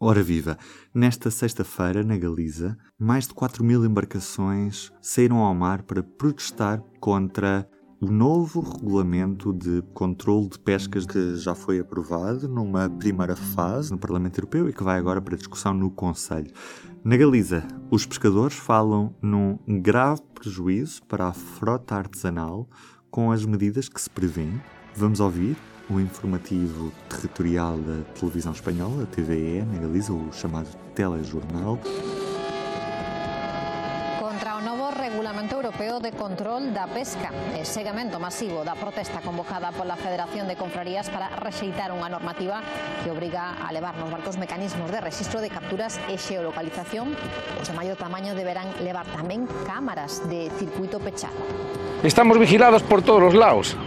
Ora viva! Nesta sexta-feira, na Galiza, mais de 4 mil embarcações saíram ao mar para protestar contra o novo regulamento de controle de pescas que já foi aprovado numa primeira fase no Parlamento Europeu e que vai agora para discussão no Conselho. Na Galiza, os pescadores falam num grave prejuízo para a frota artesanal com as medidas que se prevêem. Vamos ouvir o informativo territorial da televisão espanhola, a TVE, na Galiza, o chamado telejornal. Europeo de Control da Pesca. E seguimento masivo da protesta convocada pola Federación de Confrarías para rexeitar unha normativa que obriga a levar nos barcos mecanismos de registro de capturas e xeolocalización. Os de maior tamaño deberán levar tamén cámaras de circuito pechado. Estamos vigilados por todos os lados.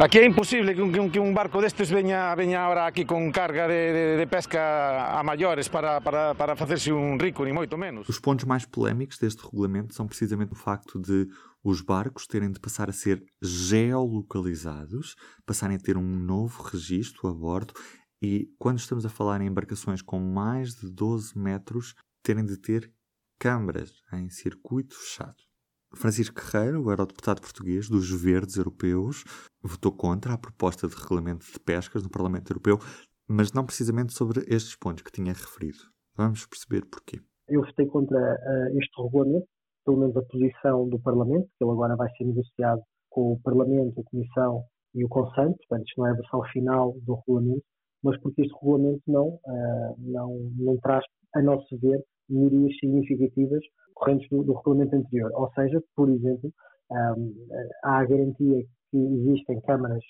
Aquí é imposible que un, que un, barco destes veña, veña ahora aquí con carga de, de, de pesca a maiores para, para, para un rico, ni moito menos. Os pontos mais polémicos deste regulamento são precisamente o facto de os barcos terem de passar a ser geolocalizados, passarem a ter um novo registro a bordo e, quando estamos a falar em embarcações com mais de 12 metros, terem de ter câmaras em circuito fechado. Francisco Guerreiro, o eurodeputado português dos Verdes Europeus, votou contra a proposta de regulamento de pescas no Parlamento Europeu, mas não precisamente sobre estes pontos que tinha referido. Vamos perceber porquê. Eu votei contra uh, este regulamento, pelo menos a posição do Parlamento, que ele agora vai ser negociado com o Parlamento, a Comissão e o Conselho, portanto, isto não é a versão final do regulamento, mas porque este regulamento não, uh, não, não traz, a nosso ver, melhorias significativas correntes do, do, regulamento anterior. Ou seja, por exemplo, um, há a garantia que existem câmaras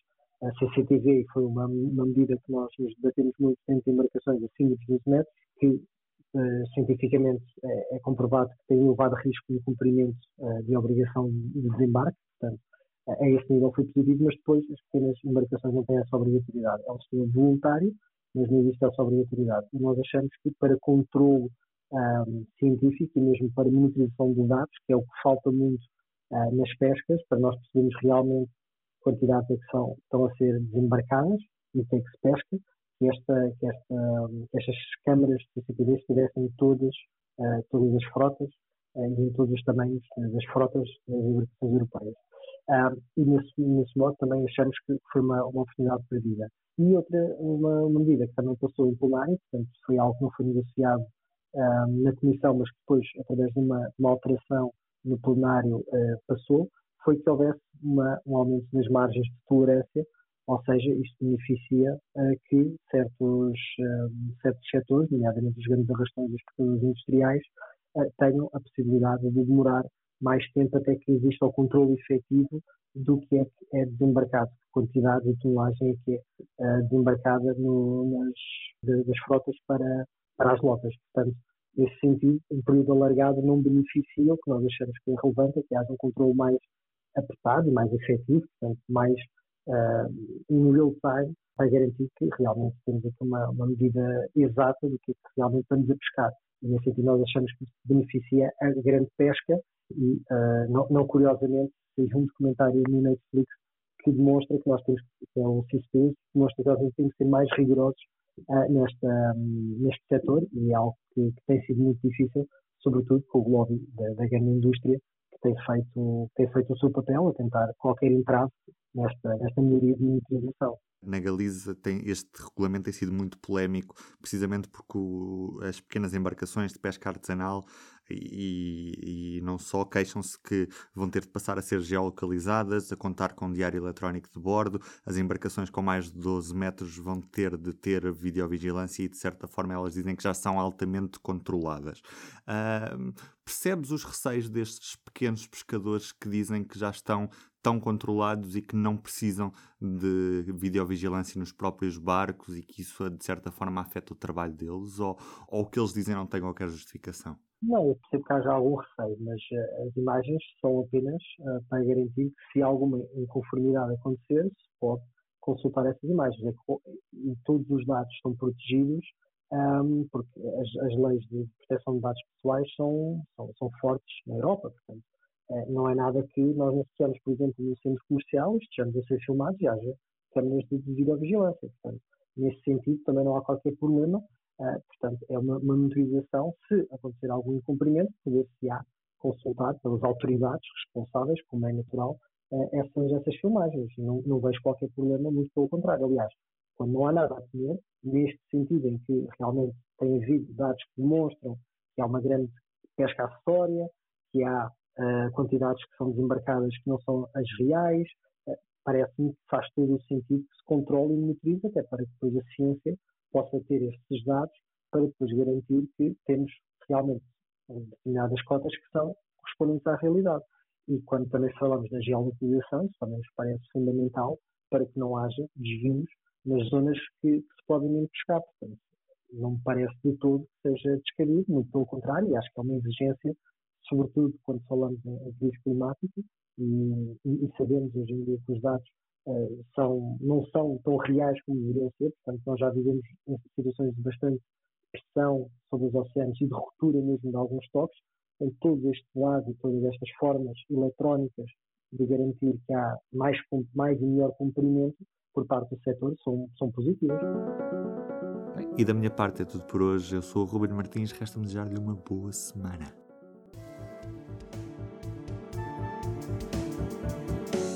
a CCTV, foi uma, uma, medida que nós nos debatemos muito dentro de embarcações acima de 12 metros, que uh, cientificamente é, é, comprovado que tem elevado risco de cumprimento uh, de obrigação de desembarque, portanto, a esse nível foi positivo, mas depois as pequenas embarcações não têm essa obrigatoriedade. É um sistema voluntário, mas não existe essa obrigatoriedade. E nós achamos que para controle um, científico e mesmo para monitorização de dados, que é o que falta muito uh, nas pescas, para nós percebermos realmente quantidades que são, estão a ser desembarcadas e o que é que se pesca, que, esta, que, esta, que estas câmaras de CCTV estivessem todas, uh, todas as frotas uh, e em todos os tamanhos das frotas das embarcações europeias. Uh, e nesse, nesse modo também achamos que foi uma, uma oportunidade perdida. E outra, uma, uma medida que também passou em plenário, portanto foi algo que não foi negociado na comissão, mas que depois, através de uma, uma alteração no plenário, uh, passou, foi que houvesse uma, um aumento das margens de tolerância, ou seja, isto beneficia uh, que certos, certos setores, nomeadamente os grandes arrastões e os pescadores industriais, uh, tenham a possibilidade de demorar mais tempo até que exista o controle efetivo do que é, que é desembarcado, quantidade de tonelagem é que é desembarcada no, nas, das frotas para, para as lotas. Portanto, nesse sentido, um período alargado não beneficia o que nós achamos que é relevante, é que haja um controle mais apertado e mais efetivo, portanto, mais uh, in real time, para garantir que realmente temos aqui uma, uma medida exata do que realmente estamos a pescar. E nesse sentido, nós achamos que beneficia a grande pesca e, uh, não, não, curiosamente, temos um documentário no Netflix que demonstra que nós temos, que é o CISPES, que demonstra que nós temos que ser mais rigorosos uh, nesta, um, neste setor e é algo que, que, tem sido muito difícil, sobretudo com o lobby da, da grande indústria, que tem feito, tem feito o seu papel a tentar qualquer entrave nesta, nesta melhoria de monitorização. Na Galiza tem, este regulamento tem sido muito polémico, precisamente porque o, as pequenas embarcações de pesca artesanal e, e não só queixam-se que vão ter de passar a ser geolocalizadas, a contar com diário eletrónico de bordo, as embarcações com mais de 12 metros vão ter de ter videovigilância e de certa forma elas dizem que já são altamente controladas. Uh, percebes os receios destes pequenos pescadores que dizem que já estão tão controlados e que não precisam de videovigilância nos próprios barcos e que isso de certa forma afeta o trabalho deles ou, ou o que eles dizem não tem qualquer justificação? Não, eu percebo que haja algum receio, mas uh, as imagens são apenas uh, para garantir que se alguma inconformidade acontecer, se pode consultar essas imagens. É e todos os dados estão protegidos um, porque as, as, leis de proteção de dados pessoais são, são, são fortes na Europa, portanto, não é nada que nós necessitamos, por exemplo, no centro comercial, estejamos a ser filmados e haja câmeras de videovigilância. Portanto, nesse sentido, também não há qualquer problema Uh, portanto, é uma, uma monitorização, se acontecer algum incumprimento, poder-se-á consultar pelas autoridades responsáveis, como é natural, uh, essas, essas filmagens. Não, não vejo qualquer problema, muito pelo contrário. Aliás, quando não há nada a temer, neste sentido em que realmente tem havido dados que demonstram que há uma grande pesca acessória, que há quantidades que são desembarcadas que não são as reais, uh, parece-me que faz todo o sentido que se controle e monitorize, até para que depois a ciência possa ter estes dados para depois garantir que temos realmente determinadas cotas que são correspondentes à realidade. E quando também falamos da geolocalização, isso também nos parece fundamental para que não haja desvios nas zonas que, que se podem pescar. Portanto, não me parece de todo que seja descabido, muito pelo contrário, acho que é uma exigência, sobretudo quando falamos em crise climática, e, e, sabemos hoje em dia que os dados uh, são, não são tão reais como deveriam ser, portanto, nós já vivemos em situações de bastante pressão sobre os oceanos e de ruptura mesmo de alguns toques, em todos estes dados e todas estas formas eletrónicas de garantir que há mais, mais e melhor cumprimento por parte do setor são, são positivas. E da minha parte é tudo por hoje. Eu sou o Ruben Martins, resta-me desejar-lhe uma boa semana.